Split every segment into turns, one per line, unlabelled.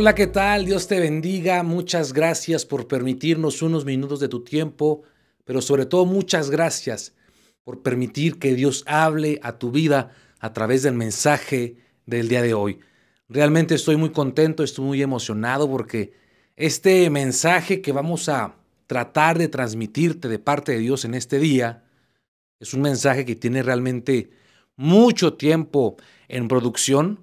Hola, ¿qué tal? Dios te bendiga. Muchas gracias por permitirnos unos minutos de tu tiempo, pero sobre todo muchas gracias por permitir que Dios hable a tu vida a través del mensaje del día de hoy. Realmente estoy muy contento, estoy muy emocionado porque este mensaje que vamos a tratar de transmitirte de parte de Dios en este día es un mensaje que tiene realmente mucho tiempo en producción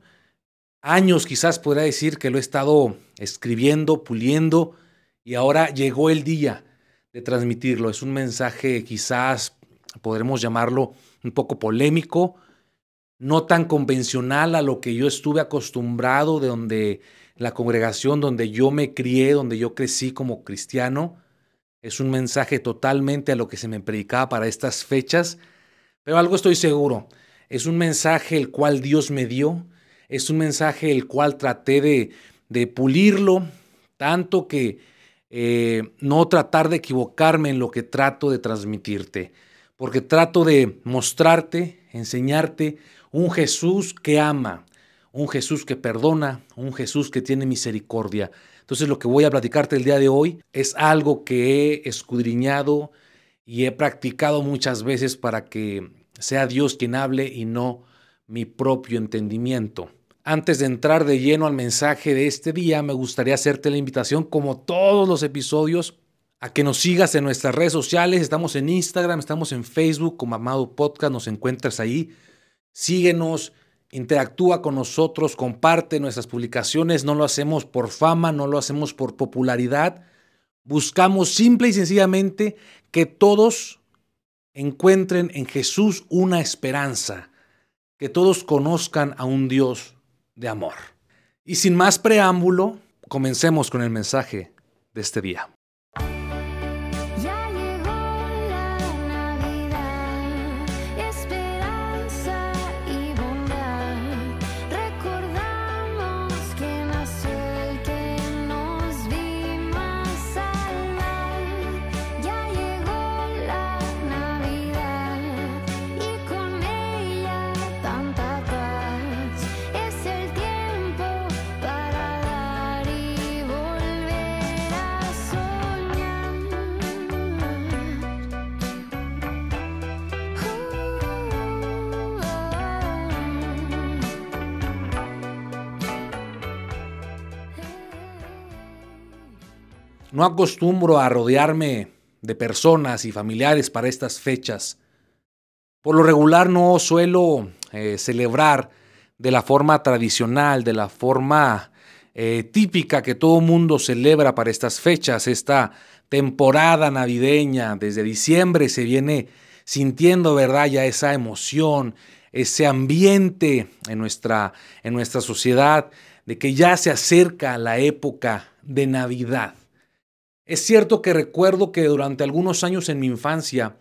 años quizás podría decir que lo he estado escribiendo, puliendo y ahora llegó el día de transmitirlo. Es un mensaje quizás podremos llamarlo un poco polémico, no tan convencional a lo que yo estuve acostumbrado de donde la congregación donde yo me crié, donde yo crecí como cristiano. Es un mensaje totalmente a lo que se me predicaba para estas fechas, pero algo estoy seguro, es un mensaje el cual Dios me dio, es un mensaje el cual traté de, pulirlo, tanto que eh, no tratar de equivocarme en lo que trato de transmitirte, porque trato de mostrarte, enseñarte un Jesús que ama, un Jesús que perdona, un Jesús que tiene misericordia. Entonces lo que voy a platicarte el día de hoy es algo que he escudriñado y he practicado muchas veces para que sea Dios quien hable y no mi propio entendimiento. Antes de entrar de lleno al mensaje de este día, me gustaría hacerte la invitación, como todos los episodios, a que nos sigas en nuestras redes sociales. Estamos en Instagram, estamos en Facebook como Amado Podcast, nos encuentras ahí. Síguenos, interactúa con nosotros, comparte nuestras publicaciones. No lo hacemos por fama, no lo hacemos por popularidad. Buscamos simple y sencillamente que todos encuentren en Jesús una esperanza, que todos conozcan a un Dios de amor. Y sin más preámbulo, comencemos con el mensaje de este día. No acostumbro a rodearme de personas y familiares para estas fechas. Por lo regular no suelo eh, celebrar de la forma tradicional, de la forma eh, típica que todo mundo celebra para estas fechas, esta temporada navideña. Desde diciembre se viene sintiendo, ¿verdad? Ya esa emoción, ese ambiente en nuestra, en nuestra sociedad de que ya se acerca la época de Navidad. Es cierto que recuerdo que durante algunos años en mi infancia,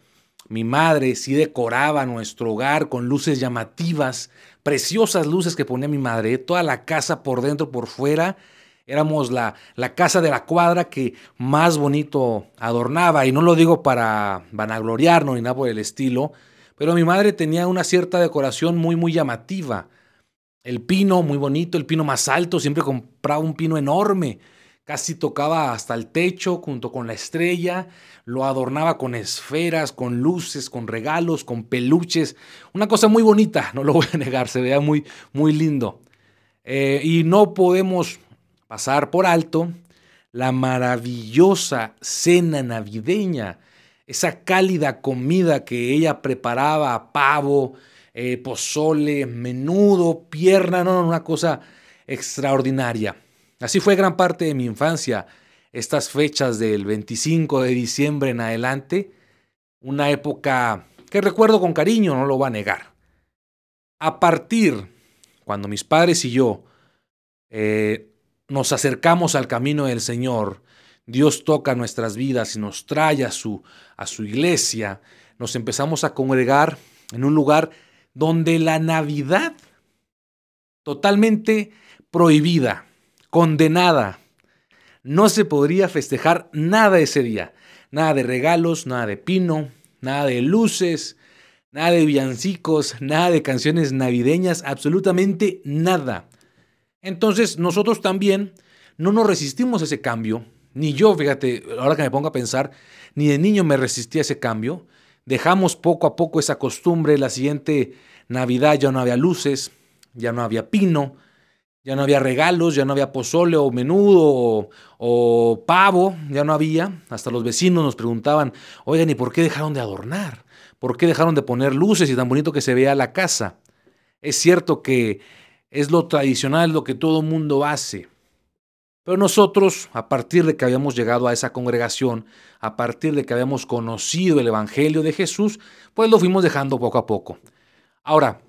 mi madre sí decoraba nuestro hogar con luces llamativas, preciosas luces que ponía mi madre, toda la casa por dentro, por fuera. Éramos la, la casa de la cuadra que más bonito adornaba, y no lo digo para vanagloriarnos ni nada por el estilo, pero mi madre tenía una cierta decoración muy, muy llamativa. El pino, muy bonito, el pino más alto, siempre compraba un pino enorme Casi tocaba hasta el techo junto con la estrella, lo adornaba con esferas, con luces, con regalos, con peluches. Una cosa muy bonita, no lo voy a negar, se veía muy, muy lindo. Eh, y no podemos pasar por alto la maravillosa cena navideña, esa cálida comida que ella preparaba, pavo, eh, pozole, menudo, pierna, no, una cosa extraordinaria. Así fue gran parte de mi infancia, estas fechas del 25 de diciembre en adelante, una época que recuerdo con cariño, no lo voy a negar. A partir, cuando mis padres y yo eh, nos acercamos al camino del Señor, Dios toca nuestras vidas y nos trae a su, a su iglesia, nos empezamos a congregar en un lugar donde la Navidad totalmente prohibida condenada. No se podría festejar nada ese día. Nada de regalos, nada de pino, nada de luces, nada de villancicos, nada de canciones navideñas, absolutamente nada. Entonces nosotros también no nos resistimos a ese cambio. Ni yo, fíjate, ahora que me pongo a pensar, ni de niño me resistí a ese cambio. Dejamos poco a poco esa costumbre. La siguiente Navidad ya no había luces, ya no había pino, ya no había regalos, ya no había pozole o menudo o, pavo, ya no había. Hasta los vecinos nos preguntaban, oigan, ¿y por qué dejaron de adornar? ¿Por qué dejaron de poner luces y tan bonito que se vea la casa? Es cierto que es lo tradicional, lo que todo mundo hace. Pero nosotros, a partir de que habíamos llegado a esa congregación, a partir de que habíamos conocido el Evangelio de Jesús, pues lo fuimos dejando poco a poco. Ahora,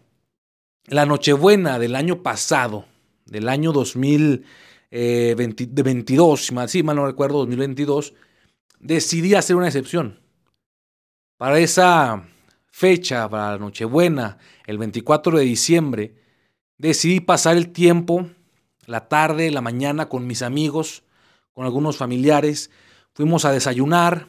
la Nochebuena del año pasado, del año 2022, si mal, mal no recuerdo, 2022, decidí hacer una excepción. Para esa fecha, para la Nochebuena, el 24 de diciembre, decidí pasar el tiempo la tarde, la mañana con mis amigos, con algunos familiares. Fuimos a desayunar,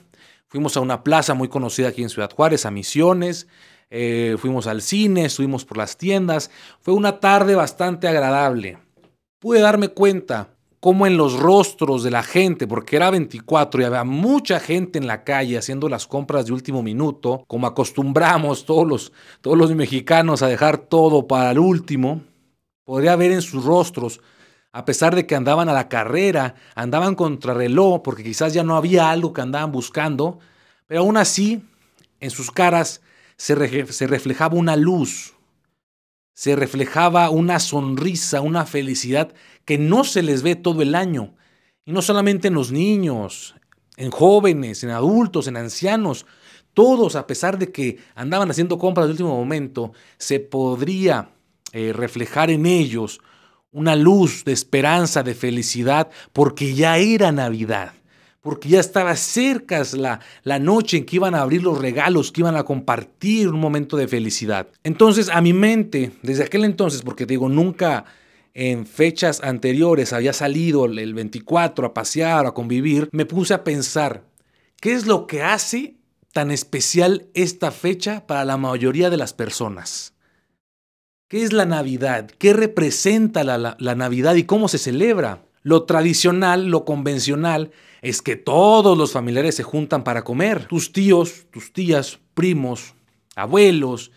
fuimos a una plaza muy conocida aquí en Ciudad Juárez, a Misiones, eh, fuimos al cine, estuvimos por las tiendas. Fue una tarde bastante agradable. Pude darme cuenta cómo en los rostros de la gente, porque era 24 y había mucha gente en la calle haciendo las compras de último minuto, como acostumbramos todos los, todos los mexicanos a dejar todo para el último, podría ver en sus rostros a pesar de que andaban a la carrera, andaban contrarreloj, porque quizás ya no había algo que andaban buscando, pero aún así, en sus caras se, reflejaba una luz, se reflejaba una sonrisa, una felicidad que no se les ve todo el año. Y no solamente en los niños, en jóvenes, en adultos, en ancianos, todos, a pesar de que andaban haciendo compras de último momento, se podría eh, reflejar en ellos una luz de esperanza, de felicidad, porque ya era Navidad, porque ya estaba cerca la, la noche en que iban a abrir los regalos, que iban a compartir un momento de felicidad. Entonces, a mi mente, desde aquel entonces, porque digo, nunca en fechas anteriores había salido el 24 a pasear, a convivir, me puse a pensar, ¿qué es lo que hace tan especial esta fecha para la mayoría de las personas? ¿Qué es la Navidad? ¿Qué representa la, Navidad y cómo se celebra? Lo tradicional, lo convencional, es que todos los familiares se juntan para comer. Tus tíos, tus tías, primos, abuelos,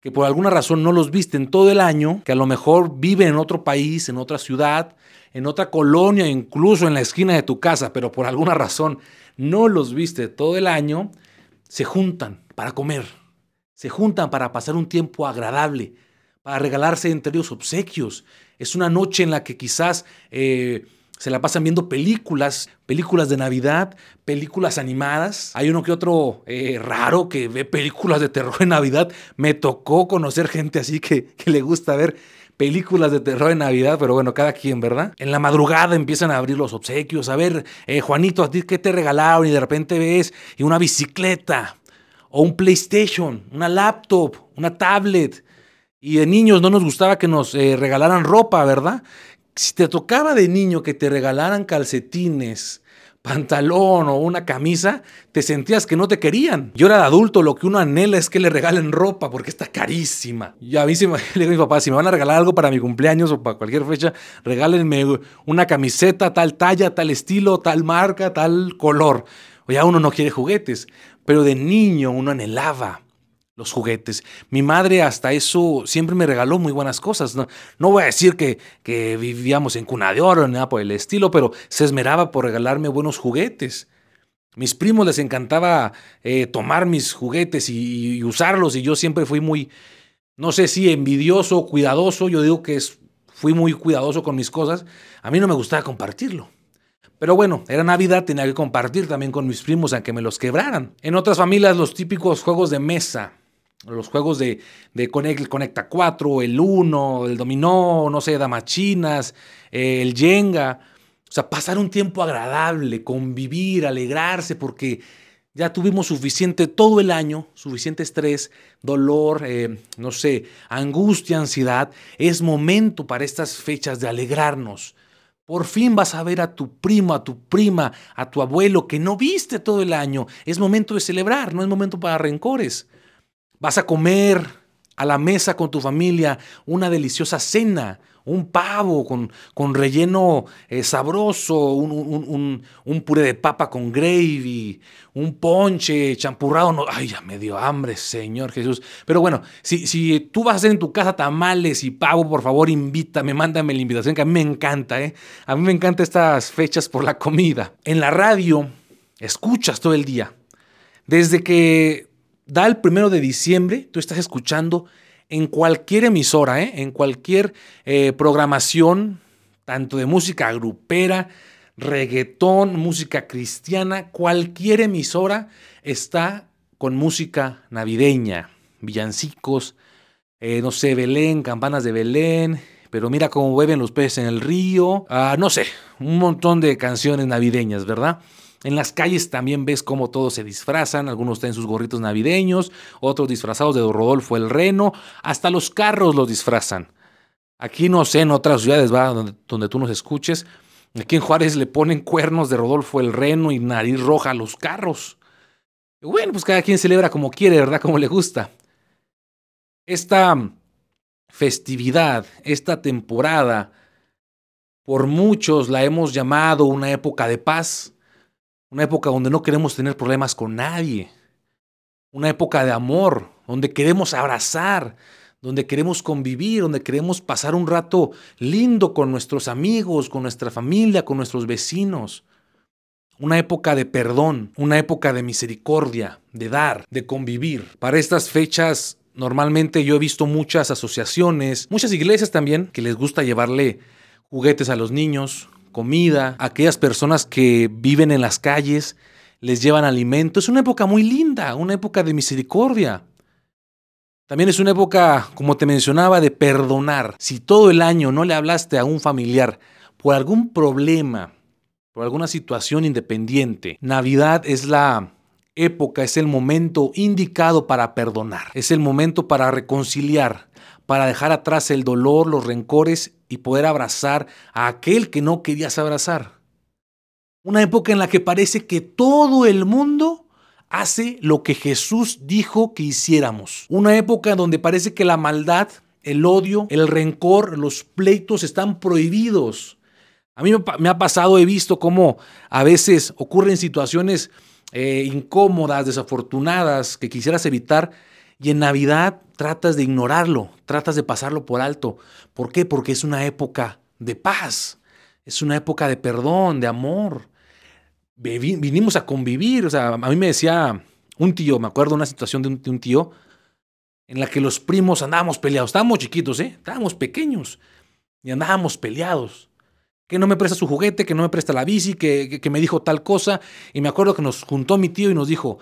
que por alguna razón no los visten todo el año, que a lo mejor viven en otro país, en otra ciudad, en otra colonia, incluso en la esquina de tu casa, pero por alguna razón no los viste todo el año, se juntan para comer, se juntan para pasar un tiempo agradable, a regalarse entre ellos obsequios. Es una noche en la que quizás eh, se la pasan viendo películas, películas de Navidad, películas animadas. Hay uno que otro eh, raro que ve películas de terror en Navidad. Me tocó conocer gente así que, le gusta ver películas de terror en Navidad, pero bueno, cada quien, ¿verdad? En la madrugada empiezan a abrir los obsequios, a ver, eh, Juanito, ¿a ti qué te regalaron? Y de repente ves y una bicicleta, o un PlayStation, una laptop, una tablet, y de niños no nos gustaba que nos eh, regalaran ropa, ¿verdad? Si te tocaba de niño que te regalaran calcetines, pantalón o una camisa, te sentías que no te querían. Yo era de adulto, lo que uno anhela es que le regalen ropa porque está carísima. Y a mí se me, le digo a mi papá, si me van a regalar algo para mi cumpleaños o para cualquier fecha, regálenme una camiseta, tal talla, tal estilo, tal marca, tal color. O ya uno no quiere juguetes, pero de niño uno anhelaba los juguetes. Mi madre hasta eso siempre me regaló muy buenas cosas. No, voy a decir que, vivíamos en cuna de oro ni nada por el estilo, pero se esmeraba por regalarme buenos juguetes. Mis primos les encantaba eh, tomar mis juguetes y, usarlos y yo siempre fui muy, no sé si envidioso, cuidadoso. Yo digo que fui muy cuidadoso con mis cosas. A mí no me gustaba compartirlo. Pero bueno, era Navidad, tenía que compartir también con mis primos aunque me los quebraran. En otras familias los típicos juegos de mesa, los juegos de, de Conecta 4, el 1, el dominó, no sé, damachinas, eh, el Jenga. O sea, pasar un tiempo agradable, convivir, alegrarse, porque ya tuvimos suficiente todo el año, suficiente estrés, dolor, eh, no sé, angustia, ansiedad. Es momento para estas fechas de alegrarnos. Por fin vas a ver a tu primo, a tu prima, a tu abuelo que no viste todo el año. Es momento de celebrar, no es momento para rencores. Vas a comer a la mesa con tu familia una deliciosa cena, un pavo con, con relleno eh, sabroso, un, un, puré de papa con gravy, un ponche champurrado. No, ay, ya me dio hambre, Señor Jesús. Pero bueno, si, si tú vas a hacer en tu casa tamales y pavo, por favor, invítame, mándame la invitación, que a mí me encanta, ¿eh? A mí me encantan estas fechas por la comida. En la radio, escuchas todo el día. Desde que da el primero de diciembre, tú estás escuchando en cualquier emisora, ¿eh? en cualquier eh, programación, tanto de música grupera, reggaetón, música cristiana, cualquier emisora está con música navideña, villancicos, eh, no sé, Belén, campanas de Belén, pero mira cómo beben los peces en el río, ah, no sé, un montón de canciones navideñas, ¿verdad? En las calles también ves cómo todos se disfrazan, algunos tienen sus gorritos navideños, otros disfrazados de Rodolfo el Reno, hasta los carros los disfrazan. Aquí no sé, en otras ciudades, va, donde, tú nos escuches, aquí en Juárez le ponen cuernos de Rodolfo el Reno y nariz roja a los carros. bueno, pues cada quien celebra como quiere, ¿verdad? Como le gusta. Esta festividad, esta temporada, por muchos la hemos llamado una época de paz una época donde no queremos tener problemas con nadie. Una época de amor, donde queremos abrazar, donde queremos convivir, donde queremos pasar un rato lindo con nuestros amigos, con nuestra familia, con nuestros vecinos. Una época de perdón, una época de misericordia, de dar, de convivir. Para estas fechas, normalmente yo he visto muchas asociaciones, muchas iglesias también, que les gusta llevarle juguetes a los niños, comida, aquellas personas que viven en las calles, les llevan alimento. Es una época muy linda, una época de misericordia. También es una época, como te mencionaba, de perdonar. Si todo el año no le hablaste a un familiar por algún problema, por alguna situación independiente, Navidad es la época, es el momento indicado para perdonar. Es el momento para reconciliar, para dejar atrás el dolor, los rencores y poder abrazar a aquel que no querías abrazar. Una época en la que parece que todo el mundo hace lo que Jesús dijo que hiciéramos. Una época donde parece que la maldad, el odio, el rencor, los pleitos están prohibidos. A mí me ha pasado, he visto cómo a veces ocurren situaciones eh, incómodas, desafortunadas, que quisieras evitar, y en Navidad tratas de ignorarlo, tratas de pasarlo por alto. ¿Por qué? Porque es una época de paz, es una época de perdón, de amor. Vinimos a convivir, o sea, a mí me decía un tío, me acuerdo una situación de un, tío en la que los primos andábamos peleados, estábamos chiquitos, ¿eh? estábamos pequeños y andábamos peleados. Que no me presta su juguete, que no me presta la bici, que, que me dijo tal cosa. Y me acuerdo que nos juntó mi tío y nos dijo,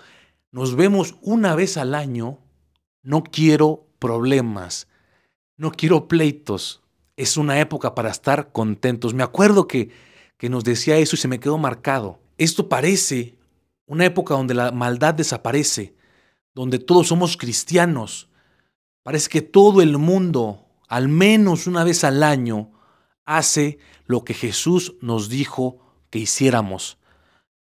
nos vemos una vez al año no quiero problemas, no quiero pleitos. Es una época para estar contentos. Me acuerdo que, que nos decía eso y se me quedó marcado. Esto parece una época donde la maldad desaparece, donde todos somos cristianos. Parece que todo el mundo, al menos una vez al año, hace lo que Jesús nos dijo que hiciéramos.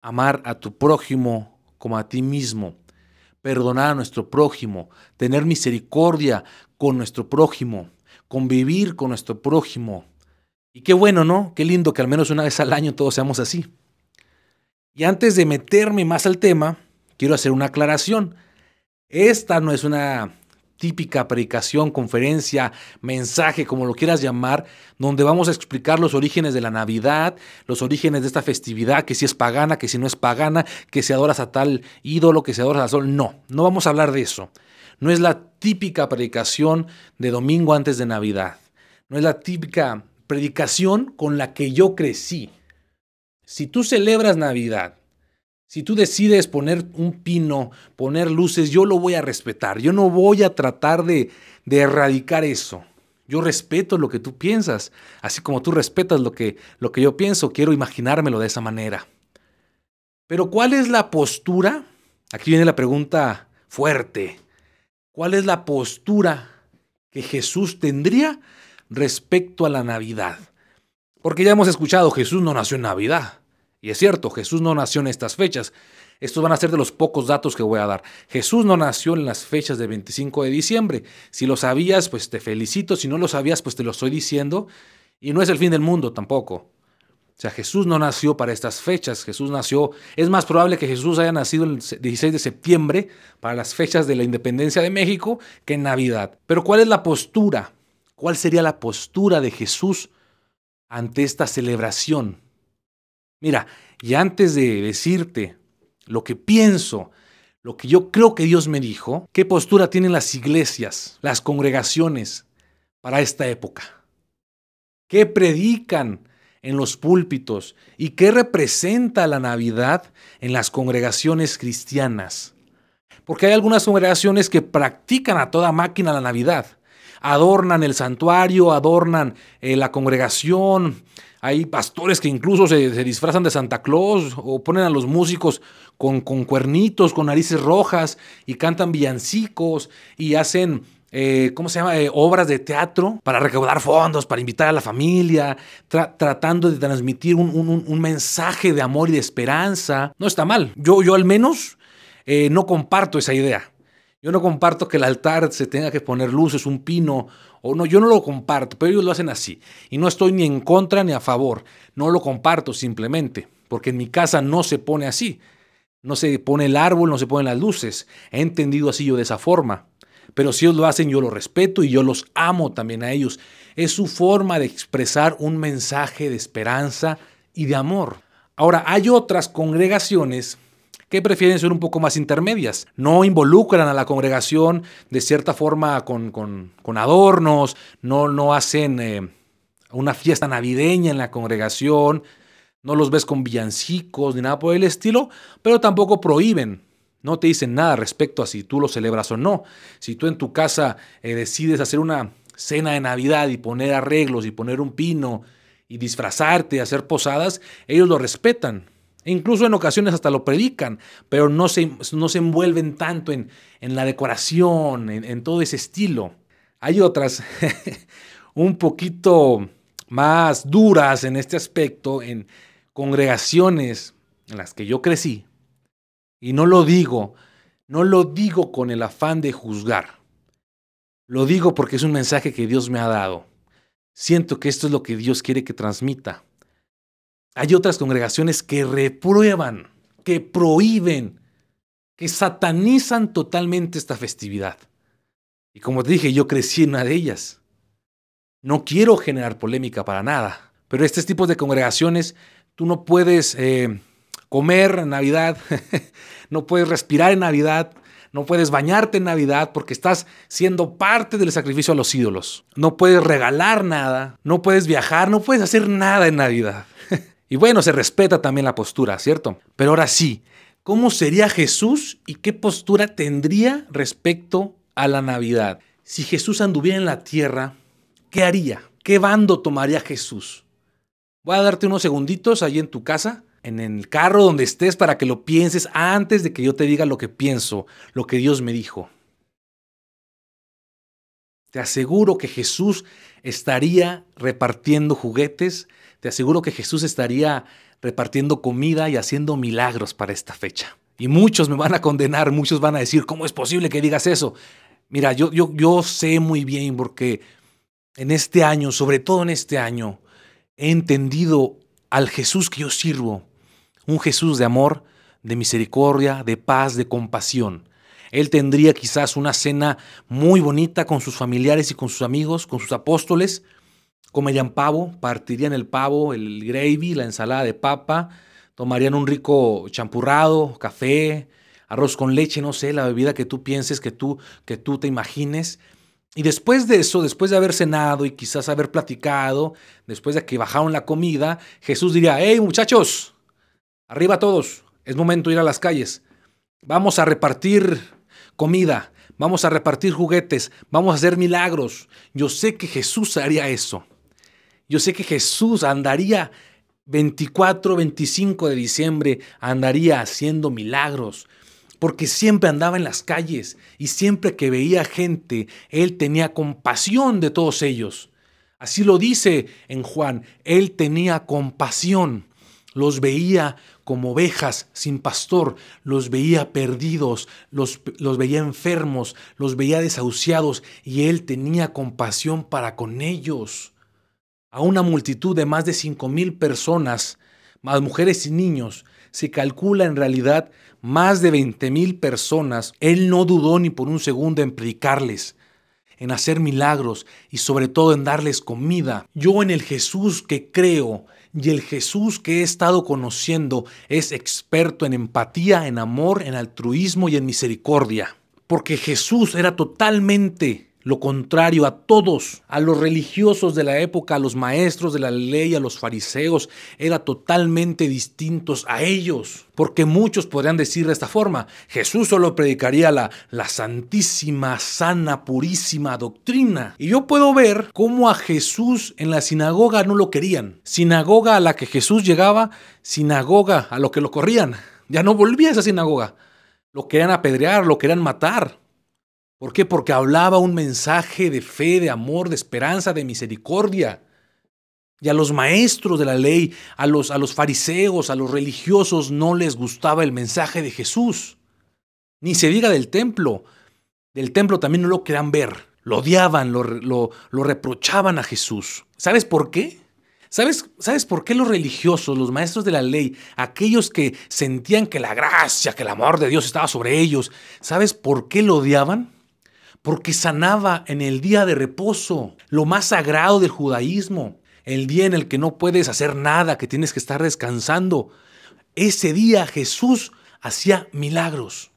Amar a tu prójimo como a ti mismo perdonar a nuestro prójimo, tener misericordia con nuestro prójimo, convivir con nuestro prójimo. Y qué bueno, ¿no? Qué lindo que al menos una vez al año todos seamos así. Y antes de meterme más al tema, quiero hacer una aclaración. Esta no es una típica predicación, conferencia, mensaje, como lo quieras llamar, donde vamos a explicar los orígenes de la Navidad, los orígenes de esta festividad, que si es pagana, que si no es pagana, que se adoras a tal ídolo, que se adoras a sol. No, no vamos a hablar de eso. No es la típica predicación de domingo antes de Navidad. No es la típica predicación con la que yo crecí. Si tú celebras Navidad si tú decides poner un pino, poner luces, yo lo voy a respetar. Yo no voy a tratar de, erradicar eso. Yo respeto lo que tú piensas, así como tú respetas lo que, lo que yo pienso. Quiero imaginármelo de esa manera. Pero ¿cuál es la postura? Aquí viene la pregunta fuerte. ¿Cuál es la postura que Jesús tendría respecto a la Navidad? Porque ya hemos escuchado, Jesús no nació en Navidad. Y es cierto, Jesús no nació en estas fechas. Estos van a ser de los pocos datos que voy a dar. Jesús no nació en las fechas del 25 de diciembre. Si lo sabías, pues te felicito. Si no lo sabías, pues te lo estoy diciendo. Y no es el fin del mundo tampoco. O sea, Jesús no nació para estas fechas. Jesús nació, es más probable que Jesús haya nacido el 16 de septiembre para las fechas de la independencia de México que en Navidad. Pero ¿cuál es la postura? ¿Cuál sería la postura de Jesús ante esta celebración? Mira, y antes de decirte lo que pienso, lo que yo creo que Dios me dijo, qué postura tienen las iglesias, las congregaciones para esta época. ¿Qué predican en los púlpitos y qué representa la Navidad en las congregaciones cristianas? Porque hay algunas congregaciones que practican a toda máquina la Navidad. Adornan el santuario, adornan eh, la congregación, hay pastores que incluso se, disfrazan de Santa Claus o ponen a los músicos con, con cuernitos, con narices rojas y cantan villancicos y hacen eh, ¿cómo se llama? Eh, obras de teatro para recaudar fondos, para invitar a la familia, tratando de transmitir un, mensaje de amor y de esperanza. No está mal. Yo, yo al menos eh, no comparto esa idea. Yo no comparto que el altar se tenga que poner luces, un pino, o no, yo no lo comparto, pero ellos lo hacen así. Y no estoy ni en contra ni a favor, no lo comparto simplemente, porque en mi casa no se pone así. No se pone el árbol, no se ponen las luces. He entendido así yo de esa forma. Pero si ellos lo hacen, yo lo respeto y yo los amo también a ellos. Es su forma de expresar un mensaje de esperanza y de amor. Ahora, hay otras congregaciones que prefieren ser un poco más intermedias. No involucran a la congregación de cierta forma con, adornos, no, no hacen eh, una fiesta navideña en la congregación, no los ves con villancicos ni nada por el estilo, pero tampoco prohíben. No te dicen nada respecto a si tú lo celebras o no. Si tú en tu casa eh, decides hacer una cena de Navidad y poner arreglos y poner un pino y disfrazarte, hacer posadas, ellos lo respetan. Incluso en ocasiones hasta lo predican, pero no se, no se envuelven tanto en, en la decoración, en, en, todo ese estilo. Hay otras un poquito más duras en este aspecto, en congregaciones en las que yo crecí. Y no lo digo, no lo digo con el afán de juzgar. Lo digo porque es un mensaje que Dios me ha dado. Siento que esto es lo que Dios quiere que transmita. Hay otras congregaciones que reprueban, que prohíben, que satanizan totalmente esta festividad. Y como te dije, yo crecí en una de ellas. No quiero generar polémica para nada, pero este tipo de congregaciones tú no puedes eh, comer en Navidad, no puedes respirar en Navidad, no puedes bañarte en Navidad porque estás siendo parte del sacrificio a los ídolos. No puedes regalar nada, no puedes viajar, no puedes hacer nada en Navidad. Y bueno, se respeta también la postura, ¿cierto? Pero ahora sí, ¿cómo sería Jesús y qué postura tendría respecto a la Navidad? Si Jesús anduviera en la tierra, ¿qué haría? ¿Qué bando tomaría Jesús? Voy a darte unos segunditos ahí en tu casa, en el carro donde estés, para que lo pienses antes de que yo te diga lo que pienso, lo que Dios me dijo. Te aseguro que Jesús estaría repartiendo juguetes, te aseguro que Jesús estaría repartiendo comida y haciendo milagros para esta fecha. Y muchos me van a condenar, muchos van a decir, ¿cómo es posible que digas eso? Mira, yo, yo, yo sé muy bien porque en este año, sobre todo en este año, he entendido al Jesús que yo sirvo, un Jesús de amor, de misericordia, de paz, de compasión. Él tendría quizás una cena muy bonita con sus familiares y con sus amigos, con sus apóstoles, comerían pavo, partirían el pavo, el gravy, la ensalada de papa, tomarían un rico champurrado, café, arroz con leche, no sé, la bebida que tú pienses, que tú, que tú te imagines. Y después de eso, después de haber cenado y quizás haber platicado, después de que bajaron la comida, Jesús diría, hey muchachos, arriba todos, es momento de ir a las calles, vamos a repartir comida, vamos a repartir juguetes, vamos a hacer milagros. Yo sé que Jesús haría eso. Yo sé que Jesús andaría 24, 25 de diciembre, andaría haciendo milagros, porque siempre andaba en las calles y siempre que veía gente, Él tenía compasión de todos ellos. Así lo dice en Juan, Él tenía compasión. Los veía como ovejas sin pastor, los veía perdidos, los, los, veía enfermos, los veía desahuciados y él tenía compasión para con ellos. A una multitud de más de cinco mil personas, más mujeres y niños, se calcula en realidad más de veinte mil personas, él no dudó ni por un segundo en predicarles en hacer milagros y sobre todo en darles comida. Yo en el Jesús que creo y el Jesús que he estado conociendo es experto en empatía, en amor, en altruismo y en misericordia. Porque Jesús era totalmente lo contrario a todos, a los religiosos de la época, a los maestros de la ley, a los fariseos, era totalmente distintos a ellos. Porque muchos podrían decir de esta forma, Jesús solo predicaría la, la santísima, sana, purísima doctrina. Y yo puedo ver cómo a Jesús en la sinagoga no lo querían. Sinagoga a la que Jesús llegaba, sinagoga a lo que lo corrían. Ya no volvía a esa sinagoga. Lo querían apedrear, lo querían matar. ¿Por qué? Porque hablaba un mensaje de fe, de amor, de esperanza, de misericordia. Y a los maestros de la ley, a los, a los fariseos, a los religiosos no les gustaba el mensaje de Jesús. Ni se diga del templo. Del templo también no lo querían ver. Lo odiaban, lo, lo, reprochaban a Jesús. ¿Sabes por qué? ¿Sabes, ¿Sabes por qué los religiosos, los maestros de la ley, aquellos que sentían que la gracia, que el amor de Dios estaba sobre ellos, ¿sabes por qué lo odiaban? Porque sanaba en el día de reposo, lo más sagrado del judaísmo, el día en el que no puedes hacer nada, que tienes que estar descansando. Ese día Jesús hacía milagros.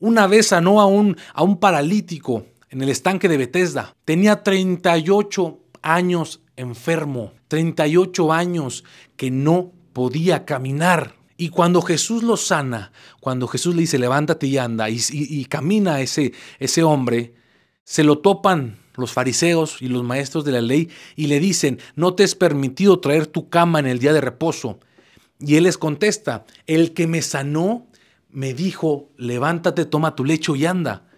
Una vez sanó a un, a un paralítico en el estanque de Bethesda. Tenía 38 años enfermo, 38 años que no podía caminar. Y cuando Jesús lo sana, cuando Jesús le dice, levántate y anda, y, camina ese, ese hombre, se lo topan los fariseos y los maestros de la ley y le dicen, no te es permitido traer tu cama en el día de reposo. Y él les contesta, el que me sanó me dijo, levántate, toma tu lecho y anda.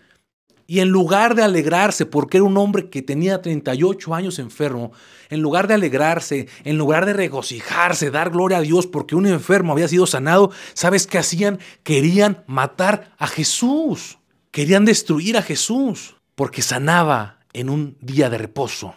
Y en lugar de alegrarse, porque era un hombre que tenía 38 años enfermo, en lugar de alegrarse, en lugar de regocijarse, dar gloria a Dios porque un enfermo había sido sanado, ¿sabes qué hacían? Querían matar a Jesús. Querían destruir a Jesús porque sanaba en un día de reposo.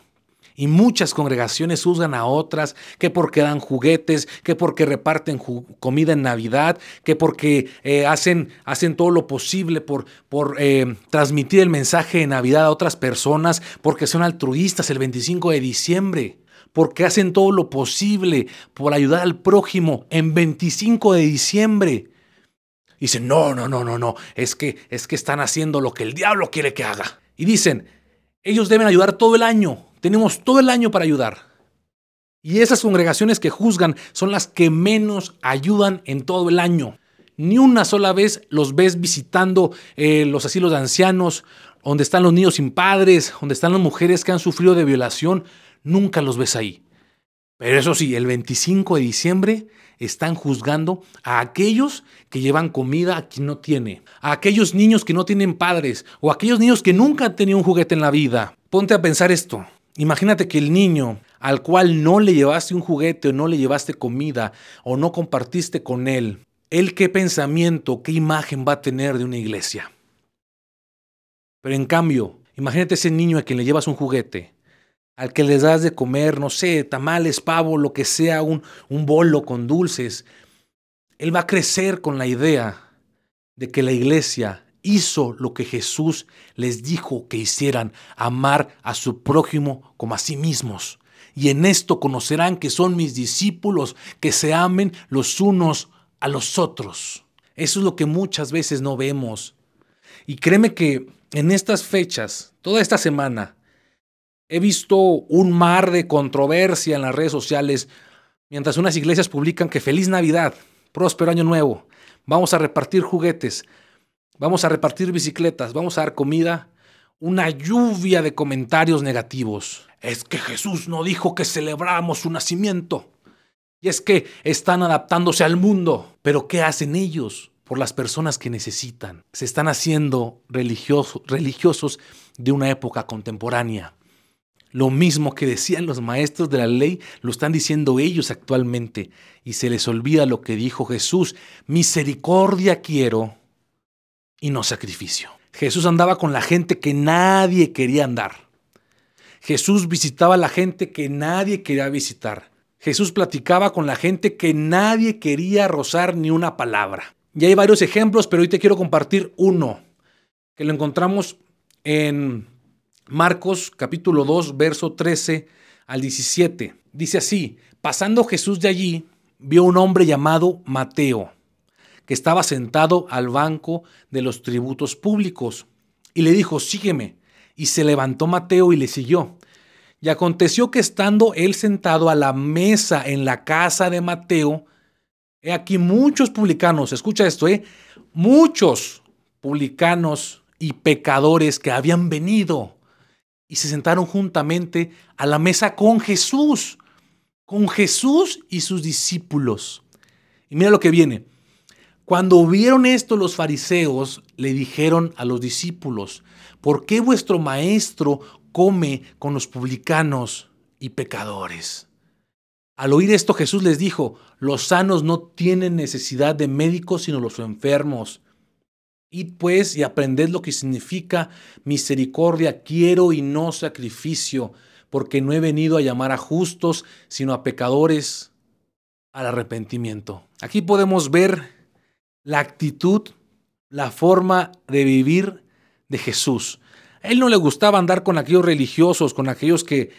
Y muchas congregaciones juzgan a otras que porque dan juguetes, que porque reparten comida en Navidad, que porque eh, hacen, hacen todo lo posible por, por eh, transmitir el mensaje de Navidad a otras personas, porque son altruistas el 25 de diciembre porque hacen todo lo posible por ayudar al prójimo en 25 de diciembre. Dicen, no, no, no, no, no, es que, es que están haciendo lo que el diablo quiere que haga. Y dicen, ellos deben ayudar todo el año. Tenemos todo el año para ayudar. Y esas congregaciones que juzgan son las que menos ayudan en todo el año. Ni una sola vez los ves visitando eh, los asilos de ancianos, donde están los niños sin padres, donde están las mujeres que han sufrido de violación. Nunca los ves ahí. Pero eso sí, el 25 de diciembre están juzgando a aquellos que llevan comida a quien no tiene, a aquellos niños que no tienen padres o a aquellos niños que nunca han tenido un juguete en la vida. Ponte a pensar esto. Imagínate que el niño al cual no le llevaste un juguete o no le llevaste comida o no compartiste con él, él qué pensamiento, qué imagen va a tener de una iglesia. Pero en cambio, imagínate ese niño a quien le llevas un juguete, al que les das de comer, no sé, tamales, pavo, lo que sea, un, un bolo con dulces. Él va a crecer con la idea de que la iglesia hizo lo que Jesús les dijo que hicieran, amar a su prójimo como a sí mismos. Y en esto conocerán que son mis discípulos, que se amen los unos a los otros. Eso es lo que muchas veces no vemos. Y créeme que en estas fechas, toda esta semana, he visto un mar de controversia en las redes sociales mientras unas iglesias publican que feliz Navidad, próspero año nuevo, vamos a repartir juguetes, vamos a repartir bicicletas, vamos a dar comida, una lluvia de comentarios negativos. Es que Jesús no dijo que celebramos su nacimiento. Y es que están adaptándose al mundo. Pero ¿qué hacen ellos por las personas que necesitan? Se están haciendo religiosos de una época contemporánea. Lo mismo que decían los maestros de la ley, lo están diciendo ellos actualmente. Y se les olvida lo que dijo Jesús, misericordia quiero y no sacrificio. Jesús andaba con la gente que nadie quería andar. Jesús visitaba a la gente que nadie quería visitar. Jesús platicaba con la gente que nadie quería rozar ni una palabra. Y hay varios ejemplos, pero hoy te quiero compartir uno, que lo encontramos en Marcos capítulo 2, verso 13 al 17. Dice así, pasando Jesús de allí, vio un hombre llamado Mateo, que estaba sentado al banco de los tributos públicos, y le dijo, sígueme. Y se levantó Mateo y le siguió. Y aconteció que estando él sentado a la mesa en la casa de Mateo, he aquí muchos publicanos, escucha esto, ¿eh? muchos publicanos y pecadores que habían venido y se sentaron juntamente a la mesa con Jesús, con Jesús y sus discípulos. Y mira lo que viene. Cuando vieron esto los fariseos le dijeron a los discípulos, ¿por qué vuestro maestro come con los publicanos y pecadores? Al oír esto Jesús les dijo, los sanos no tienen necesidad de médicos sino los enfermos. Id pues y aprended lo que significa misericordia, quiero y no sacrificio, porque no he venido a llamar a justos, sino a pecadores al arrepentimiento. Aquí podemos ver la actitud, la forma de vivir de Jesús. A él no le gustaba andar con aquellos religiosos, con aquellos que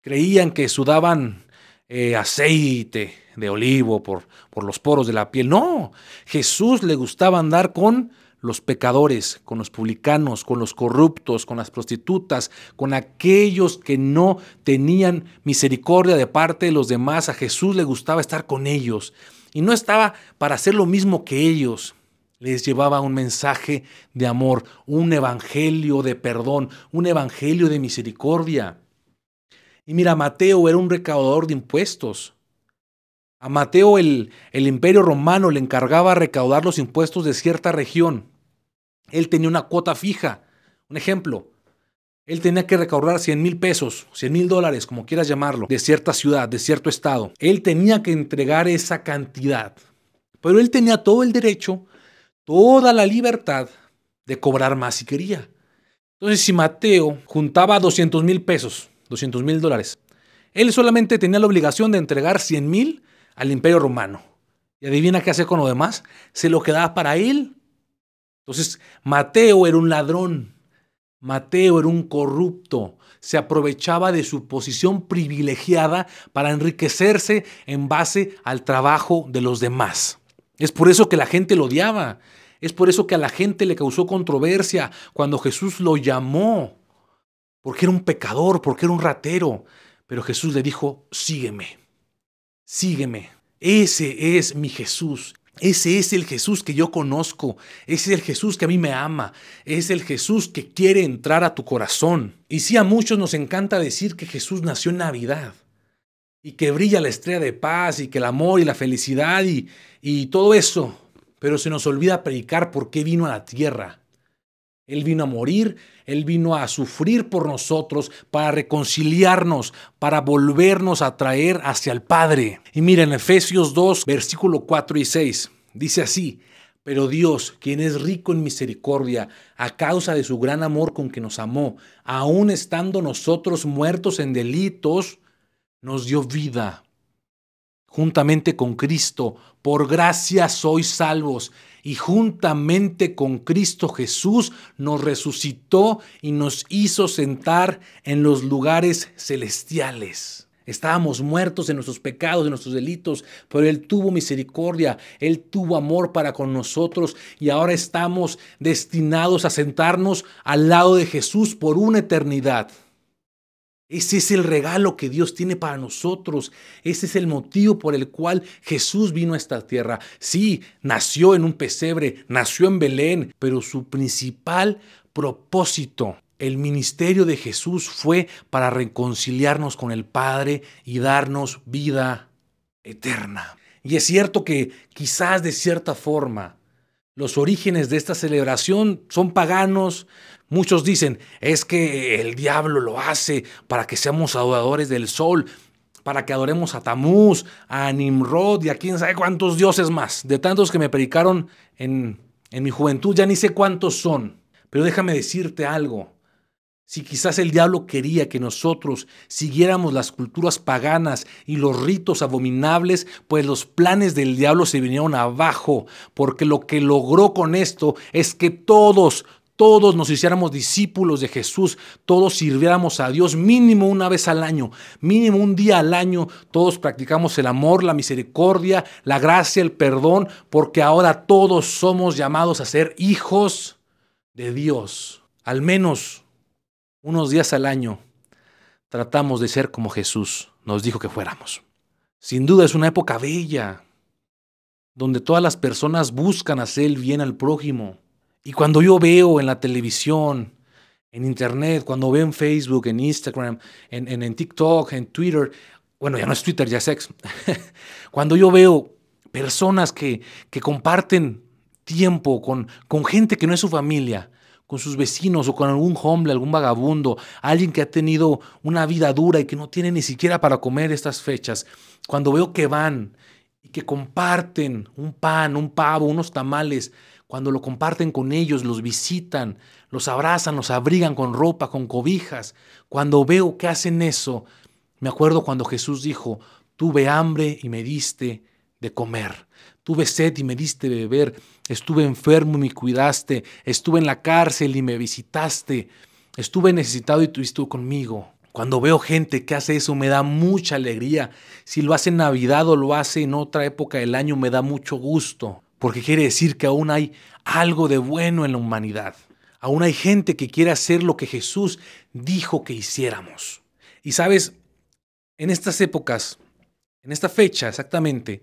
creían que sudaban eh, aceite de olivo por, por los poros de la piel. No, Jesús le gustaba andar con los pecadores, con los publicanos, con los corruptos, con las prostitutas, con aquellos que no tenían misericordia de parte de los demás. A Jesús le gustaba estar con ellos. Y no estaba para hacer lo mismo que ellos. Les llevaba un mensaje de amor, un evangelio de perdón, un evangelio de misericordia. Y mira, Mateo era un recaudador de impuestos. A Mateo el, el imperio romano le encargaba recaudar los impuestos de cierta región. Él tenía una cuota fija. Un ejemplo, él tenía que recaudar 100 mil pesos, 100 mil dólares, como quieras llamarlo, de cierta ciudad, de cierto estado. Él tenía que entregar esa cantidad. Pero él tenía todo el derecho, toda la libertad de cobrar más si quería. Entonces, si Mateo juntaba 200 mil pesos, 200 mil dólares, él solamente tenía la obligación de entregar 100 mil al imperio romano. Y adivina qué hace con lo demás. Se lo quedaba para él. Entonces, Mateo era un ladrón, Mateo era un corrupto, se aprovechaba de su posición privilegiada para enriquecerse en base al trabajo de los demás. Es por eso que la gente lo odiaba, es por eso que a la gente le causó controversia cuando Jesús lo llamó, porque era un pecador, porque era un ratero. Pero Jesús le dijo, sígueme, sígueme. Ese es mi Jesús. Ese es el Jesús que yo conozco, ese es el Jesús que a mí me ama, es el Jesús que quiere entrar a tu corazón. Y sí, a muchos nos encanta decir que Jesús nació en Navidad y que brilla la estrella de paz y que el amor y la felicidad y, y todo eso, pero se nos olvida predicar por qué vino a la tierra. Él vino a morir, Él vino a sufrir por nosotros, para reconciliarnos, para volvernos a traer hacia el Padre. Y miren, Efesios 2, versículo 4 y 6, dice así, pero Dios, quien es rico en misericordia, a causa de su gran amor con que nos amó, aun estando nosotros muertos en delitos, nos dio vida. Juntamente con Cristo, por gracia sois salvos y juntamente con Cristo Jesús nos resucitó y nos hizo sentar en los lugares celestiales. Estábamos muertos en nuestros pecados, en nuestros delitos, pero Él tuvo misericordia, Él tuvo amor para con nosotros y ahora estamos destinados a sentarnos al lado de Jesús por una eternidad. Ese es el regalo que Dios tiene para nosotros. Ese es el motivo por el cual Jesús vino a esta tierra. Sí, nació en un pesebre, nació en Belén, pero su principal propósito, el ministerio de Jesús fue para reconciliarnos con el Padre y darnos vida eterna. Y es cierto que quizás de cierta forma Los orígenes de esta celebración son paganos. Muchos dicen, es que el diablo lo hace para que seamos adoradores del sol, para que adoremos a Tamuz, a Nimrod y a quién sabe cuántos dioses más. De tantos que me predicaron en, en mi juventud, ya ni sé cuántos son. Pero déjame decirte algo. Si quizás el diablo quería que nosotros siguiéramos las culturas paganas y los ritos abominables, pues los planes del diablo se vinieron abajo, porque lo que logró con esto es que todos, todos nos hiciéramos discípulos de Jesús, todos sirviéramos a Dios mínimo una vez al año, mínimo un día al año, todos practicamos el amor, la misericordia, la gracia, el perdón, porque ahora todos somos llamados a ser hijos de Dios. Al menos unos días al año tratamos de ser como Jesús nos dijo que fuéramos. Sin duda es una época bella, donde todas las personas buscan hacer el bien al prójimo. Y cuando yo veo en la televisión, en internet, cuando veo en Facebook, en Instagram, en, en, TikTok, en Twitter, bueno, ya no es Twitter, ya es ex, cuando yo veo personas que, que comparten tiempo con, con gente que no es su familia, con sus vecinos o con algún hombre, algún vagabundo, alguien que ha tenido una vida dura y que no tiene ni siquiera para comer estas fechas, cuando veo que van y que comparten un pan, un pavo, unos tamales, cuando lo comparten con ellos, los visitan, los abrazan, los abrigan con ropa, con cobijas, cuando veo que hacen eso, me acuerdo cuando Jesús dijo, tuve hambre y me diste de comer. Tuve sed y me diste de beber. Estuve enfermo y me cuidaste. Estuve en la cárcel y me visitaste. Estuve necesitado y estuviste conmigo. Cuando veo gente que hace eso me da mucha alegría. Si lo hace en Navidad o lo hace en otra época del año me da mucho gusto. Porque quiere decir que aún hay algo de bueno en la humanidad. Aún hay gente que quiere hacer lo que Jesús dijo que hiciéramos. Y sabes, en estas épocas, en esta fecha exactamente,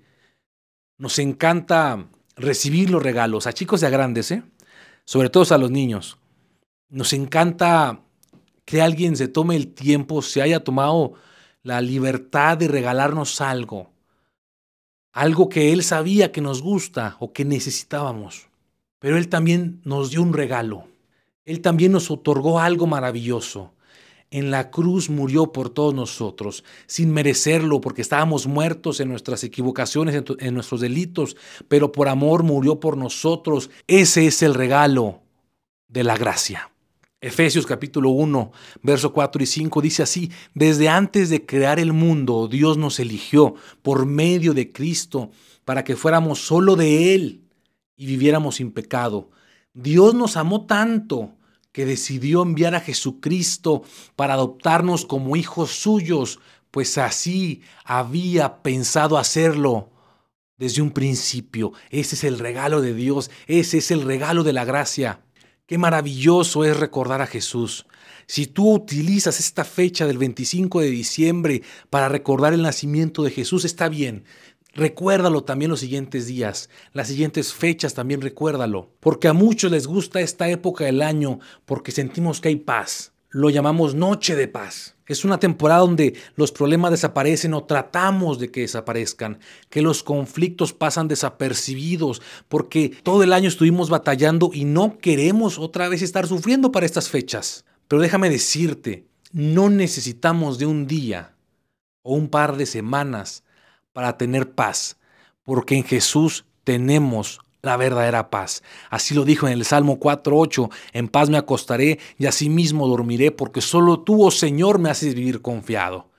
nos encanta recibir los regalos, a chicos y a grandes, ¿eh? sobre todo a los niños. Nos encanta que alguien se tome el tiempo, se haya tomado la libertad de regalarnos algo, algo que él sabía que nos gusta o que necesitábamos. Pero él también nos dio un regalo, él también nos otorgó algo maravilloso en la cruz murió por todos nosotros, sin merecerlo, porque estábamos muertos en nuestras equivocaciones, en, nuestros delitos, pero por amor murió por nosotros. Ese es el regalo de la gracia. Efesios capítulo 1, verso 4 y 5 dice así, desde antes de crear el mundo, Dios nos eligió por medio de Cristo para que fuéramos solo de Él y viviéramos sin pecado. Dios nos amó tanto que decidió enviar a Jesucristo para adoptarnos como hijos suyos, pues así había pensado hacerlo desde un principio. Ese es el regalo de Dios, ese es el regalo de la gracia. Qué maravilloso es recordar a Jesús. Si tú utilizas esta fecha del 25 de diciembre para recordar el nacimiento de Jesús, está bien. Recuérdalo también los siguientes días, las siguientes fechas también recuérdalo, porque a muchos les gusta esta época del año porque sentimos que hay paz. Lo llamamos noche de paz. Es una temporada donde los problemas desaparecen o tratamos de que desaparezcan, que los conflictos pasan desapercibidos, porque todo el año estuvimos batallando y no queremos otra vez estar sufriendo para estas fechas. Pero déjame decirte, no necesitamos de un día o un par de semanas para tener paz, porque en Jesús tenemos la verdadera paz. Así lo dijo en el Salmo 4.8, en paz me acostaré y asimismo dormiré, porque solo tú, oh Señor, me haces vivir confiado.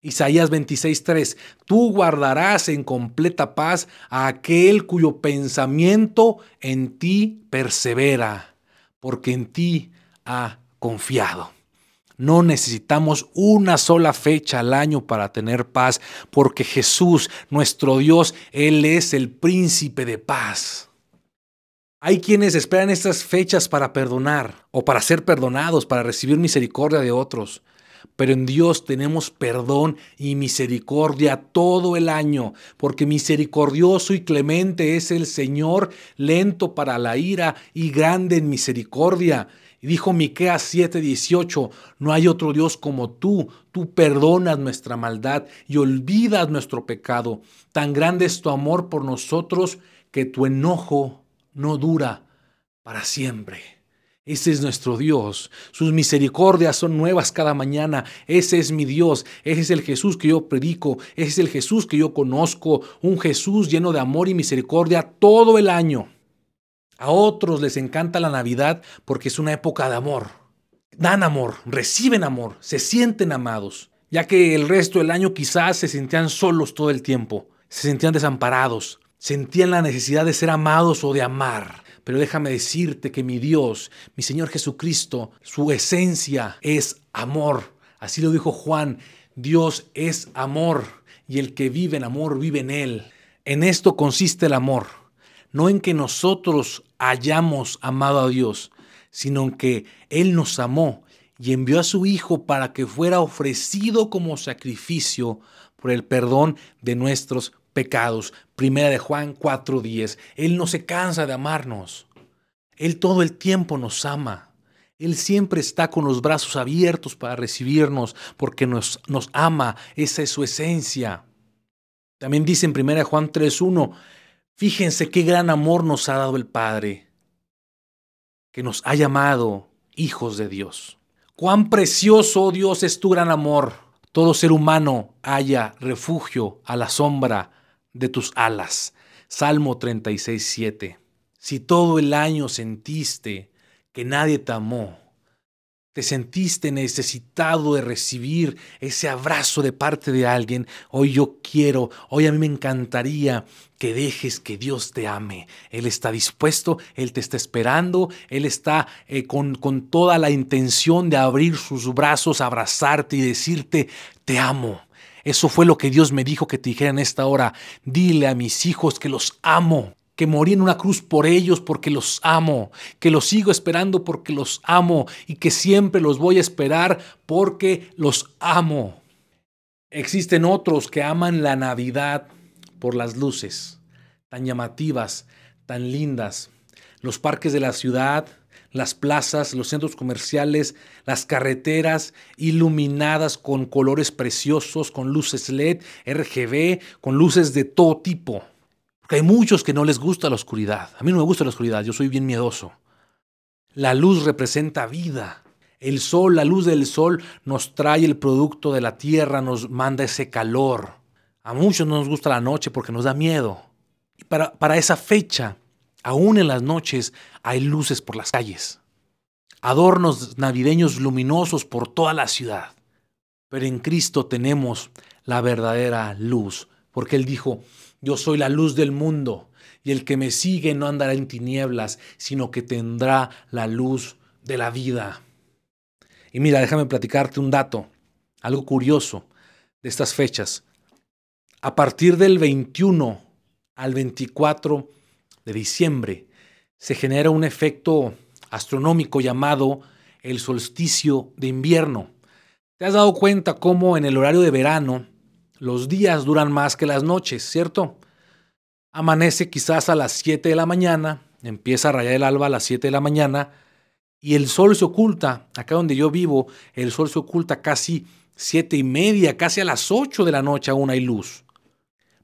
Isaías 26.3, tú guardarás en completa paz a aquel cuyo pensamiento en ti persevera, porque en ti ha confiado. No necesitamos una sola fecha al año para tener paz, porque Jesús, nuestro Dios, Él es el príncipe de paz. Hay quienes esperan estas fechas para perdonar o para ser perdonados, para recibir misericordia de otros. Pero en Dios tenemos perdón y misericordia todo el año, porque misericordioso y clemente es el Señor, lento para la ira y grande en misericordia. Y dijo Miqueas 7:18, no hay otro Dios como tú, tú perdonas nuestra maldad y olvidas nuestro pecado. Tan grande es tu amor por nosotros que tu enojo no dura para siempre. Ese es nuestro Dios. Sus misericordias son nuevas cada mañana. Ese es mi Dios. Ese es el Jesús que yo predico. Ese es el Jesús que yo conozco. Un Jesús lleno de amor y misericordia todo el año. A otros les encanta la Navidad porque es una época de amor. Dan amor, reciben amor, se sienten amados, ya que el resto del año quizás se sentían solos todo el tiempo, se sentían desamparados, sentían la necesidad de ser amados o de amar. Pero déjame decirte que mi Dios, mi Señor Jesucristo, su esencia es amor. Así lo dijo Juan, Dios es amor y el que vive en amor vive en él. En esto consiste el amor, no en que nosotros hayamos amado a Dios, sino que Él nos amó y envió a su Hijo para que fuera ofrecido como sacrificio por el perdón de nuestros pecados. Primera de Juan 4:10. Él no se cansa de amarnos. Él todo el tiempo nos ama. Él siempre está con los brazos abiertos para recibirnos porque nos, nos ama. Esa es su esencia. También dice en 1 Juan 3:1, fíjense qué gran amor nos ha dado el Padre, que nos ha llamado hijos de Dios. Cuán precioso, oh Dios, es tu gran amor. Todo ser humano haya refugio a la sombra de tus alas. Salmo 36, 7. Si todo el año sentiste que nadie te amó, te sentiste necesitado de recibir ese abrazo de parte de alguien, hoy yo quiero, hoy a mí me encantaría que dejes que Dios te ame. Él está dispuesto, Él te está esperando, Él está eh, con, con toda la intención de abrir sus brazos, abrazarte y decirte, te amo. Eso fue lo que Dios me dijo que te dijera en esta hora. Dile a mis hijos que los amo, que morí en una cruz por ellos porque los amo, que los sigo esperando porque los amo y que siempre los voy a esperar porque los amo. Existen otros que aman la Navidad por las luces, tan llamativas, tan lindas, los parques de la ciudad, las plazas, los centros comerciales, las carreteras iluminadas con colores preciosos, con luces LED, RGB, con luces de todo tipo. Porque hay muchos que no les gusta la oscuridad. A mí no me gusta la oscuridad, yo soy bien miedoso. La luz representa vida. El sol, la luz del sol nos trae el producto de la tierra, nos manda ese calor. A muchos no nos gusta la noche porque nos da miedo. Para, para esa fecha Aún en las noches hay luces por las calles, adornos navideños luminosos por toda la ciudad. Pero en Cristo tenemos la verdadera luz, porque Él dijo, yo soy la luz del mundo, y el que me sigue no andará en tinieblas, sino que tendrá la luz de la vida. Y mira, déjame platicarte un dato, algo curioso de estas fechas. A partir del 21 al 24 de diciembre se genera un efecto astronómico llamado el solsticio de invierno. ¿Te has dado cuenta cómo en el horario de verano los días duran más que las noches, cierto? Amanece quizás a las 7 de la mañana, empieza a rayar el alba a las 7 de la mañana y el sol se oculta, acá donde yo vivo, el sol se oculta casi siete y media, casi a las 8 de la noche aún hay luz.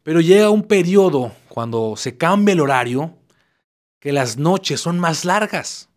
Pero llega un periodo cuando se cambia el horario que las noches son más largas.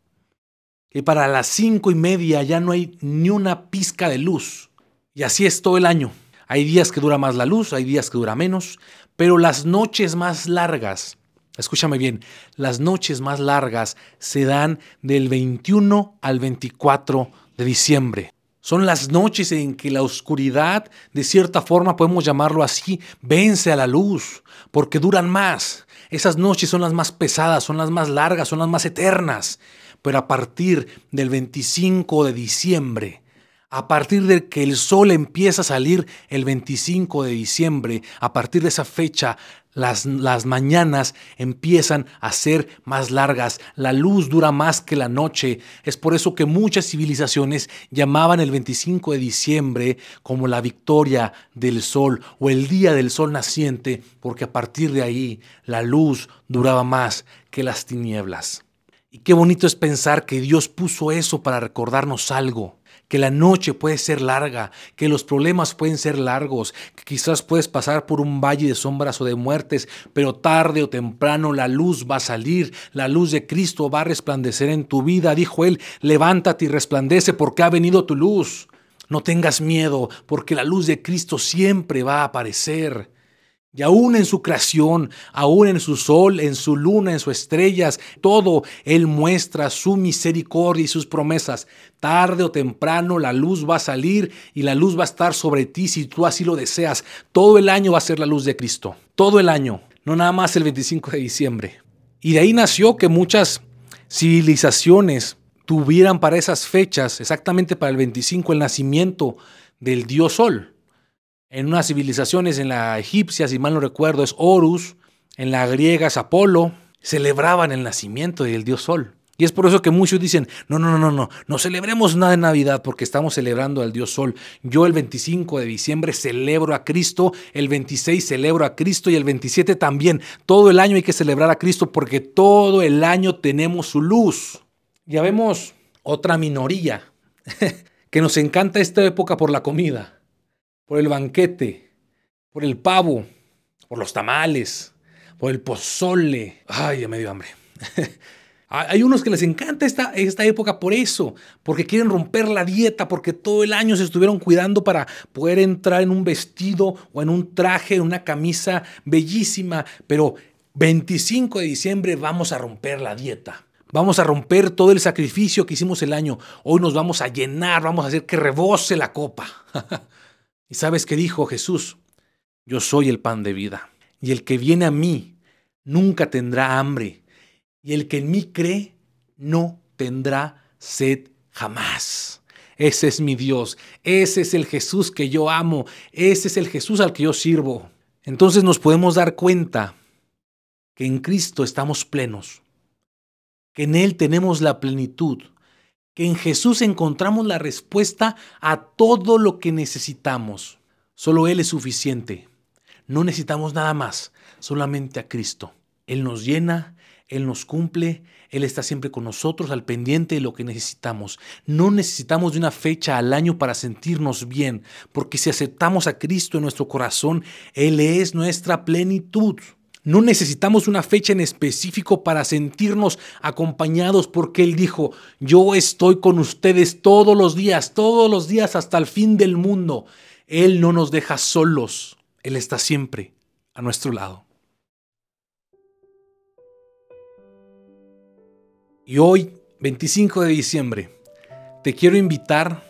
Que para las cinco y media ya no hay ni una pizca de luz. Y así es todo el año. Hay días que dura más la luz, hay días que dura menos, pero las noches más largas, escúchame bien, las noches más largas se dan del 21 al 24 de diciembre. Son las noches en que la oscuridad, de cierta forma podemos llamarlo así, vence a la luz, porque duran más. Esas noches son las más pesadas, son las más largas, son las más eternas. Pero a partir del 25 de diciembre, a partir de que el sol empieza a salir el 25 de diciembre, a partir de esa fecha, las, las, mañanas empiezan a ser más largas, la luz dura más que la noche. Es por eso que muchas civilizaciones llamaban el 25 de diciembre como la victoria del sol o el día del sol naciente, porque a partir de ahí la luz duraba más que las tinieblas. Y qué bonito es pensar que Dios puso eso para recordarnos algo que la noche puede ser larga, que los problemas pueden ser largos, que quizás puedes pasar por un valle de sombras o de muertes, pero tarde o temprano la luz va a salir, la luz de Cristo va a resplandecer en tu vida. Dijo él, levántate y resplandece porque ha venido tu luz. No tengas miedo, porque la luz de Cristo siempre va a aparecer. Y aún en su creación, aún en su sol, en su luna, en sus estrellas, todo Él muestra su misericordia y sus promesas. Tarde o temprano la luz va a salir y la luz va a estar sobre ti si tú así lo deseas. Todo el año va a ser la luz de Cristo. Todo el año, no nada más el 25 de diciembre. Y de ahí nació que muchas civilizaciones tuvieran para esas fechas, exactamente para el 25, el nacimiento del dios Sol. En unas civilizaciones, en la egipcia, si mal no recuerdo, es Horus, en la griega es Apolo, celebraban el nacimiento del dios Sol. Y es por eso que muchos dicen, no, no, no, no, no, no celebremos nada en Navidad porque estamos celebrando al Dios Sol. Yo el 25 de diciembre celebro a Cristo, el 26 celebro a Cristo y el 27 también. Todo el año hay que celebrar a Cristo porque todo el año tenemos su luz. Ya vemos otra minoría que nos encanta esta época por la comida por el banquete, por el pavo, por los tamales, por el pozole. Ay, ya me dio hambre. Hay unos que les encanta esta, esta época por eso, porque quieren romper la dieta, porque todo el año se estuvieron cuidando para poder entrar en un vestido o en un traje, en una camisa bellísima, pero 25 de diciembre vamos a romper la dieta. Vamos a romper todo el sacrificio que hicimos el año. Hoy nos vamos a llenar, vamos a hacer que rebose la copa. ¿Y sabes qué dijo Jesús? Yo soy el pan de vida, y el que viene a mí nunca tendrá hambre, y el que en mí cree no tendrá sed jamás. Ese es mi Dios, ese es el Jesús que yo amo, ese es el Jesús al que yo sirvo. Entonces nos podemos dar cuenta que en Cristo estamos plenos, que en Él tenemos la plenitud, que en Jesús encontramos la respuesta a todo lo que necesitamos. Solo Él es suficiente. No necesitamos nada más, solamente a Cristo. Él nos llena, Él nos cumple, Él está siempre con nosotros al pendiente de lo que necesitamos. No necesitamos de una fecha al año para sentirnos bien, porque si aceptamos a Cristo en nuestro corazón, Él es nuestra plenitud. No necesitamos una fecha en específico para sentirnos acompañados porque Él dijo, yo estoy con ustedes todos los días, todos los días hasta el fin del mundo. Él no nos deja solos, Él está siempre a nuestro lado. Y hoy, 25 de diciembre, te quiero invitar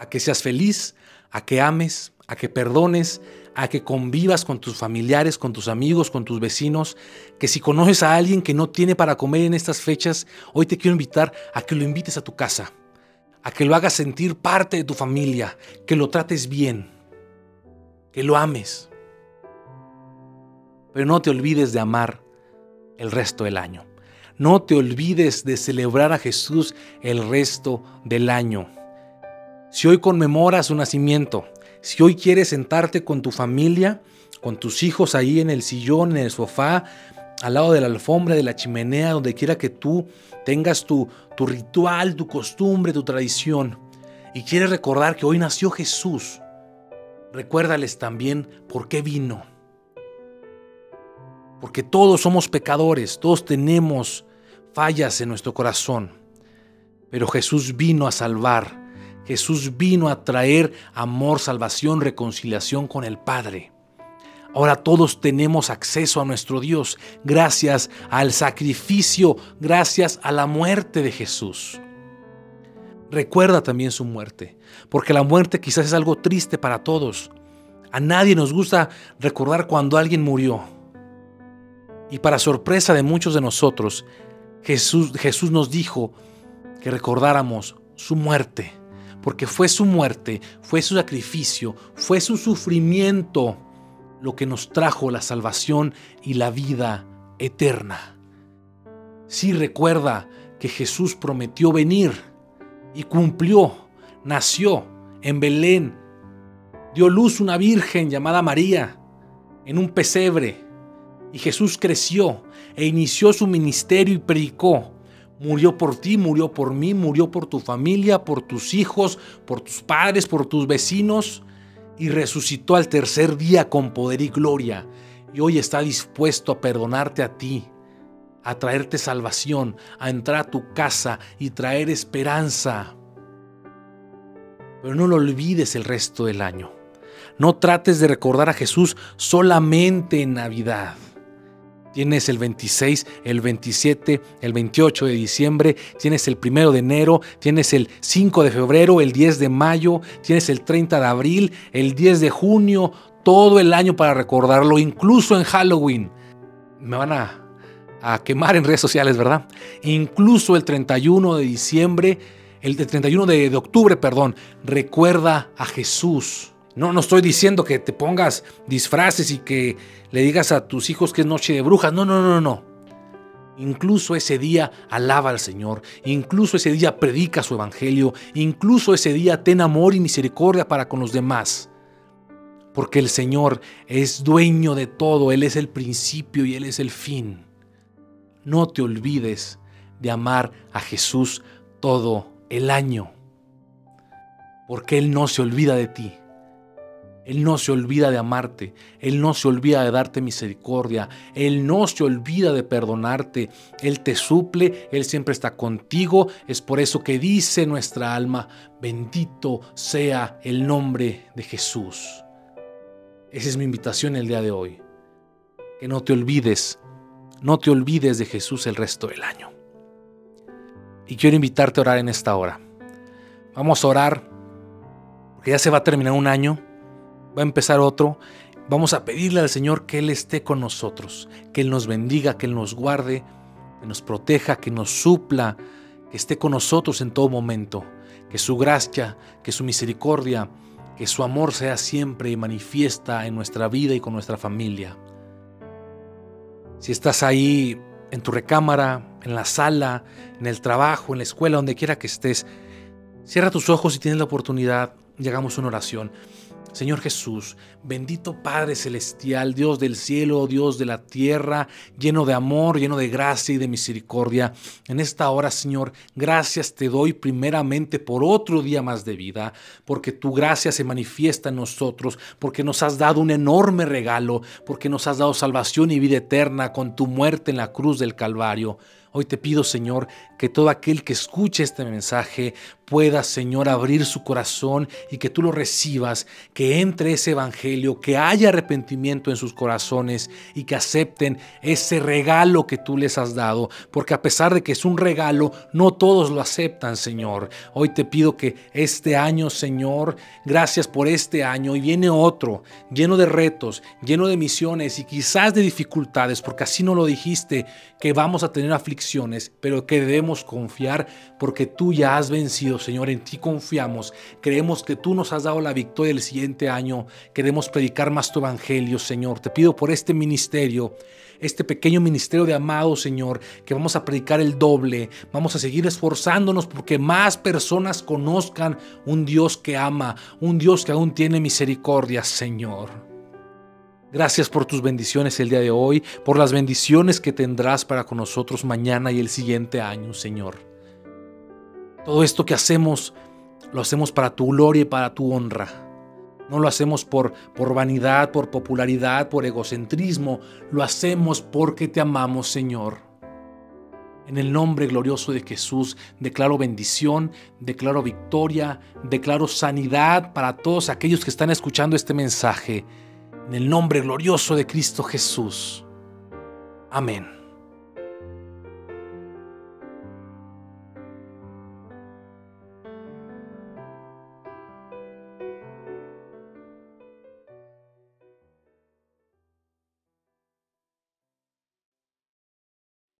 a que seas feliz, a que ames, a que perdones, a que convivas con tus familiares, con tus amigos, con tus vecinos, que si conoces a alguien que no tiene para comer en estas fechas, hoy te quiero invitar a que lo invites a tu casa, a que lo hagas sentir parte de tu familia, que lo trates bien, que lo ames. Pero no te olvides de amar el resto del año. No te olvides de celebrar a Jesús el resto del año. Si hoy conmemoras su nacimiento, si hoy quieres sentarte con tu familia, con tus hijos ahí en el sillón, en el sofá, al lado de la alfombra, de la chimenea, donde quiera que tú tengas tu, tu ritual, tu costumbre, tu tradición, y quieres recordar que hoy nació Jesús, recuérdales también por qué vino. Porque todos somos pecadores, todos tenemos fallas en nuestro corazón, pero Jesús vino a salvar Jesús vino a traer amor, salvación, reconciliación con el Padre. Ahora todos tenemos acceso a nuestro Dios gracias al sacrificio, gracias a la muerte de Jesús. Recuerda también su muerte, porque la muerte quizás es algo triste para todos. A nadie nos gusta recordar cuando alguien murió. Y para sorpresa de muchos de nosotros, Jesús, Jesús nos dijo que recordáramos su muerte porque fue su muerte, fue su sacrificio, fue su sufrimiento lo que nos trajo la salvación y la vida eterna. Sí recuerda que Jesús prometió venir y cumplió, nació en Belén, dio luz una virgen llamada María en un pesebre y Jesús creció e inició su ministerio y predicó Murió por ti, murió por mí, murió por tu familia, por tus hijos, por tus padres, por tus vecinos y resucitó al tercer día con poder y gloria. Y hoy está dispuesto a perdonarte a ti, a traerte salvación, a entrar a tu casa y traer esperanza. Pero no lo olvides el resto del año. No trates de recordar a Jesús solamente en Navidad. Tienes el 26, el 27, el 28 de diciembre, tienes el 1 de enero, tienes el 5 de febrero, el 10 de mayo, tienes el 30 de abril, el 10 de junio, todo el año para recordarlo, incluso en Halloween. Me van a, quemar en redes sociales, ¿verdad? Incluso el 31 de diciembre, el 31 de, de octubre, perdón, recuerda a Jesús. No, no estoy diciendo que te pongas disfraces y que le digas a tus hijos que es noche de brujas. No, no, no, no. Incluso ese día alaba al Señor, incluso ese día predica su evangelio, incluso ese día ten amor y misericordia para con los demás. Porque el Señor es dueño de todo, Él es el principio y Él es el fin. No te olvides de amar a Jesús todo el año, porque Él no se olvida de ti. Él no se olvida de amarte, Él no se olvida de darte misericordia, Él no se olvida de perdonarte, Él te suple, Él siempre está contigo. Es por eso que dice nuestra alma, bendito sea el nombre de Jesús. Esa es mi invitación el día de hoy. Que no te olvides, no te olvides de Jesús el resto del año. Y quiero invitarte a orar en esta hora. Vamos a orar, porque ya se va a terminar un año va a empezar otro. Vamos a pedirle al Señor que Él esté con nosotros, que Él nos bendiga, que Él nos guarde, que nos proteja, que nos supla, que esté con nosotros en todo momento, que su gracia, que su misericordia, que su amor sea siempre manifiesta en nuestra vida y con nuestra familia. Si estás ahí en tu recámara, en la sala, en el trabajo, en la escuela, donde quiera que estés, cierra tus ojos y tienes la oportunidad y hagamos una oración. Señor Jesús, bendito Padre Celestial, Dios del cielo, Dios de la tierra, lleno de amor, lleno de gracia y de misericordia. En esta hora, Señor, gracias te doy primeramente por otro día más de vida, porque tu gracia se manifiesta en nosotros, porque nos has dado un enorme regalo, porque nos has dado salvación y vida eterna con tu muerte en la cruz del Calvario. Hoy te pido, Señor, que todo aquel que escuche este mensaje pueda, Señor, abrir su corazón y que tú lo recibas, que entre ese evangelio, que haya arrepentimiento en sus corazones y que acepten ese regalo que tú les has dado, porque a pesar de que es un regalo, no todos lo aceptan, Señor. Hoy te pido que este año, Señor, gracias por este año y viene otro, lleno de retos, lleno de misiones y quizás de dificultades, porque así no lo dijiste, que vamos a tener aflicciones, pero que debemos confiar porque tú ya has vencido, Señor, en ti confiamos. Creemos que tú nos has dado la victoria el siguiente año. Queremos predicar más tu evangelio, Señor. Te pido por este ministerio este pequeño ministerio de amado, Señor, que vamos a predicar el doble. Vamos a seguir esforzándonos porque más personas conozcan un Dios que ama, un Dios que aún tiene misericordia, Señor. Gracias por tus bendiciones el día de hoy, por las bendiciones que tendrás para con nosotros mañana y el siguiente año, Señor. Todo esto que hacemos, lo hacemos para tu gloria y para tu honra. No lo hacemos por, por vanidad, por popularidad, por egocentrismo. Lo hacemos porque te amamos, Señor. En el nombre glorioso de Jesús declaro bendición, declaro victoria, declaro sanidad para todos aquellos que están escuchando este mensaje. En el nombre glorioso de Cristo Jesús. Amén.